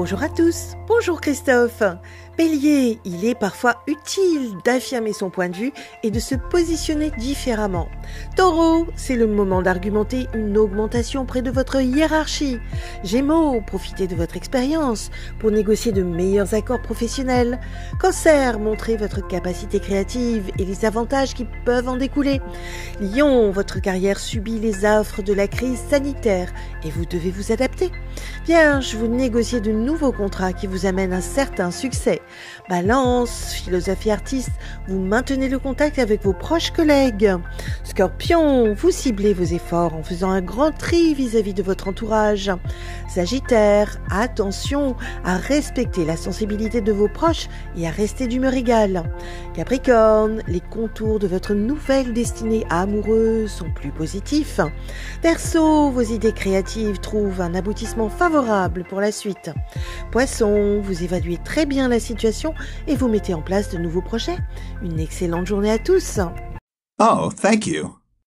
Bonjour à tous, bonjour Christophe. Bélier, il est parfois utile d'affirmer son point de vue et de se positionner différemment. Taureau, c'est le moment d'argumenter une augmentation près de votre hiérarchie. Gémeaux, profitez de votre expérience pour négocier de meilleurs accords professionnels. Cancer, montrez votre capacité créative et les avantages qui peuvent en découler. Lion, votre carrière subit les affres de la crise sanitaire et vous devez vous adapter. Vierge, vous négociez de nouveaux contrats qui vous amènent un certain succès. Balance, philosophie artiste, vous maintenez le contact avec vos proches collègues. Scorpion, vous ciblez vos efforts en faisant un grand tri vis-à-vis de votre entourage. Sagittaire, attention à respecter la sensibilité de vos proches et à rester d'humeur égale. Capricorne, les contours de votre nouvelle destinée amoureuse sont plus positifs. Verseau, vos idées créatives trouvent un aboutissement favorable pour la suite. Poisson, vous évaluez très bien la et vous mettez en place de nouveaux projets. Une excellente journée à tous. Oh, thank you.